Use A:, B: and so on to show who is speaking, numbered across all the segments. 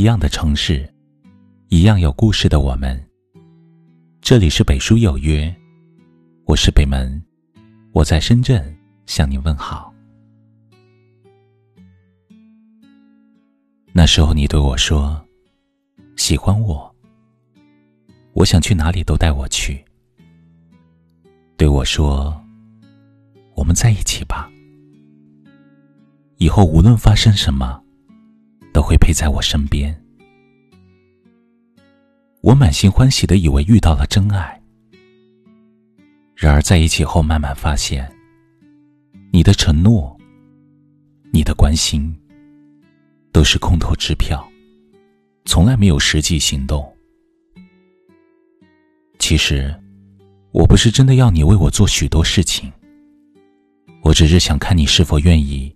A: 一样的城市，一样有故事的我们。这里是北书有约，我是北门，我在深圳向你问好。那时候你对我说喜欢我，我想去哪里都带我去。对我说我们在一起吧，以后无论发生什么。都会陪在我身边。我满心欢喜的以为遇到了真爱，然而在一起后，慢慢发现，你的承诺、你的关心，都是空头支票，从来没有实际行动。其实，我不是真的要你为我做许多事情，我只是想看你是否愿意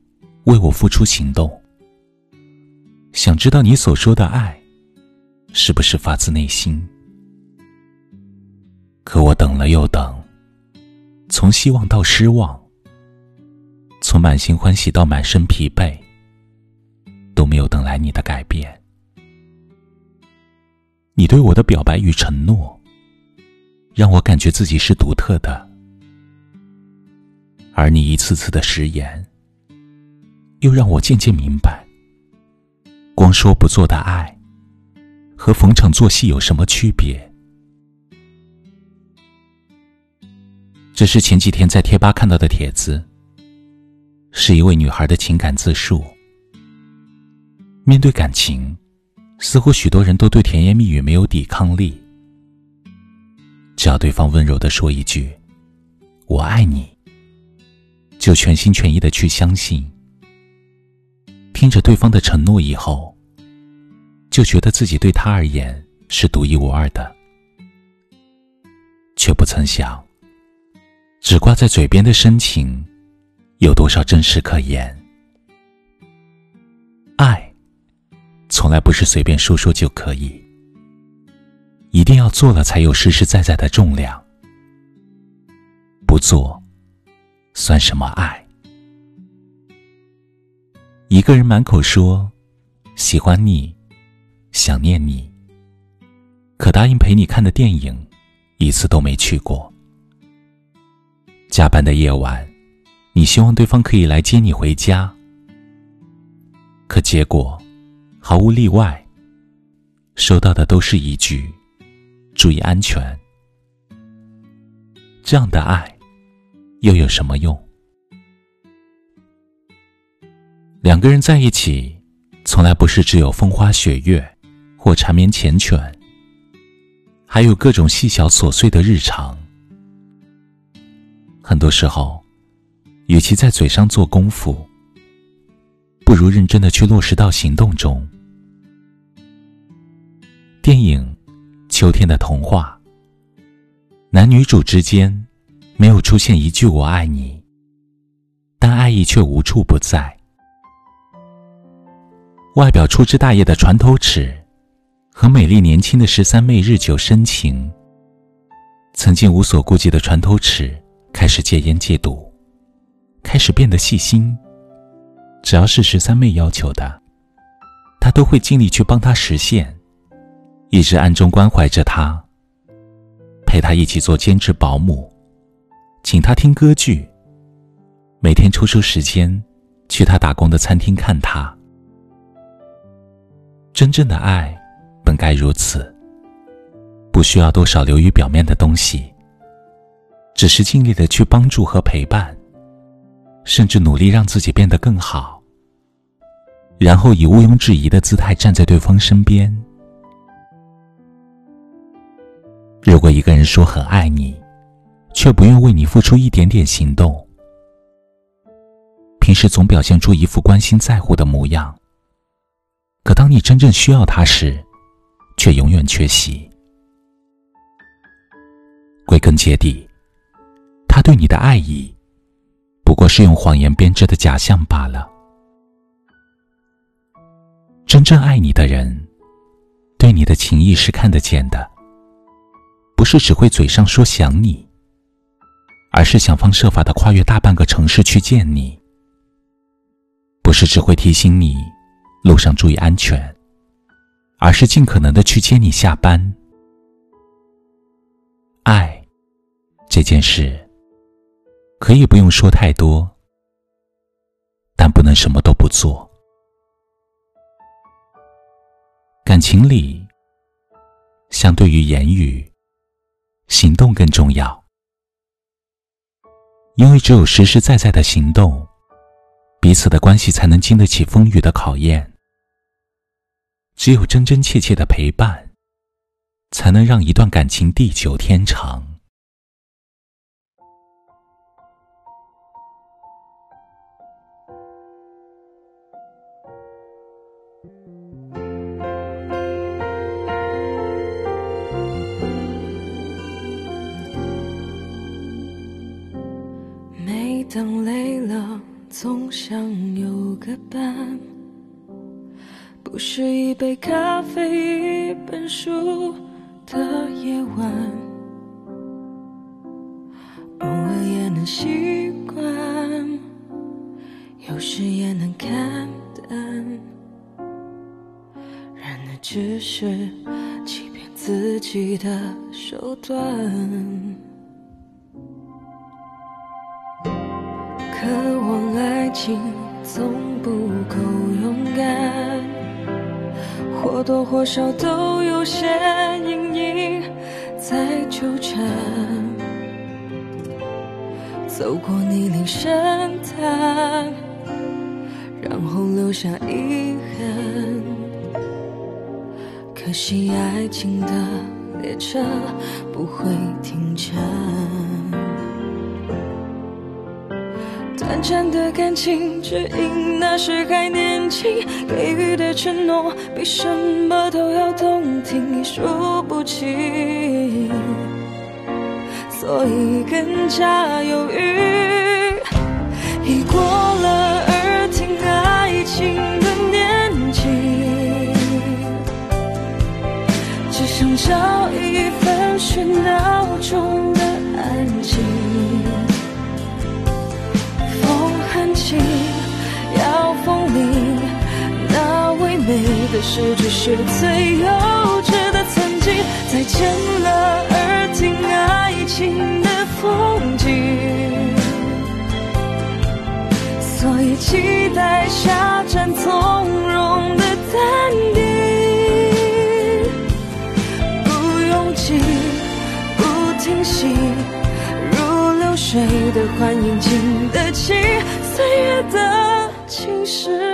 A: 为我付出行动。想知道你所说的爱，是不是发自内心？可我等了又等，从希望到失望，从满心欢喜到满身疲惫，都没有等来你的改变。你对我的表白与承诺，让我感觉自己是独特的，而你一次次的食言，又让我渐渐明白。光说不做的爱，和逢场作戏有什么区别？这是前几天在贴吧看到的帖子，是一位女孩的情感自述。面对感情，似乎许多人都对甜言蜜语没有抵抗力，只要对方温柔的说一句“我爱你”，就全心全意的去相信。听着对方的承诺以后，就觉得自己对他而言是独一无二的，却不曾想，只挂在嘴边的深情，有多少真实可言？爱，从来不是随便说说就可以，一定要做了才有实实在在的重量，不做，算什么爱？一个人满口说喜欢你、想念你，可答应陪你看的电影一次都没去过。加班的夜晚，你希望对方可以来接你回家，可结果毫无例外，收到的都是一句“注意安全”。这样的爱又有什么用？两个人在一起，从来不是只有风花雪月或缠绵缱绻，还有各种细小琐碎的日常。很多时候，与其在嘴上做功夫，不如认真的去落实到行动中。电影《秋天的童话》，男女主之间没有出现一句“我爱你”，但爱意却无处不在。外表粗枝大叶的船头尺，和美丽年轻的十三妹日久生情。曾经无所顾忌的船头尺开始戒烟戒赌，开始变得细心。只要是十三妹要求的，他都会尽力去帮她实现，一直暗中关怀着她，陪她一起做兼职保姆，请她听歌剧，每天抽出时间去她打工的餐厅看她。真正的爱，本该如此，不需要多少流于表面的东西，只是尽力的去帮助和陪伴，甚至努力让自己变得更好，然后以毋庸置疑的姿态站在对方身边。如果一个人说很爱你，却不愿为你付出一点点行动，平时总表现出一副关心在乎的模样。可当你真正需要他时，却永远缺席。归根结底，他对你的爱意，不过是用谎言编织的假象罢了。真正爱你的人，对你的情谊是看得见的，不是只会嘴上说想你，而是想方设法的跨越大半个城市去见你，不是只会提醒你。路上注意安全，而是尽可能的去接你下班。爱这件事，可以不用说太多，但不能什么都不做。感情里，相对于言语，行动更重要，因为只有实实在在的行动，彼此的关系才能经得起风雨的考验。只有真真切切的陪伴，才能让一段感情地久天长。
B: 每当累了，总想有个伴。不是一杯咖啡，一本书的夜晚，偶尔也能习惯，有时也能看淡，然而只是欺骗自己的手段，渴望爱情总不够勇敢。或多或少都有些阴影在纠缠，走过泥泞深潭，然后留下遗憾。可惜爱情的列车不会停站。短暂的感情，只因那时还年轻，给予的承诺比什么都要动听，数不清，所以更加犹豫。已过了的事，只是最幼稚的曾经。再见了，耳听爱情的风景，所以期待下站从容的淡定，不拥挤，不停息。如流水的欢迎，经得起岁月的侵蚀。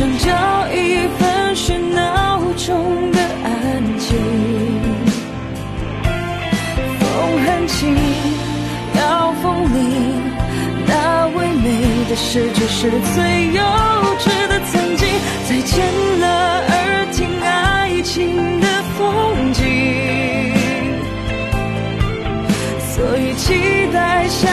B: 想找一份喧闹中的安静。风很轻，要风铃，那唯美的诗句是最幼稚的曾经。再见了。耳听爱情的风景，所以期待下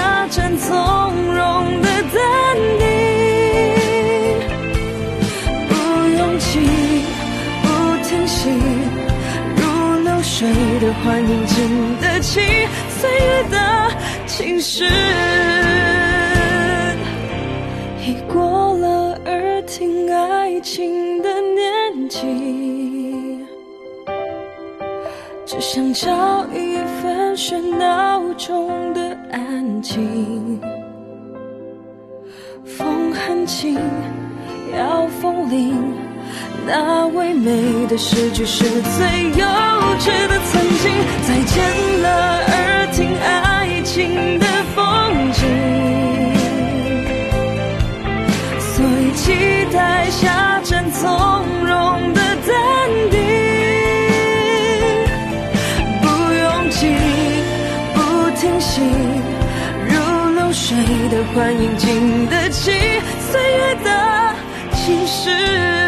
B: 岁月的侵蚀。已过了耳听爱情的年纪。只想找一份喧闹中的安静。风很轻，要风铃，那唯美的诗句是最幼稚的曾经。再见了，耳听爱情的风景。所以期待下站从容的淡定。不拥挤，不停息，如流水的欢迎经得起岁月的侵蚀？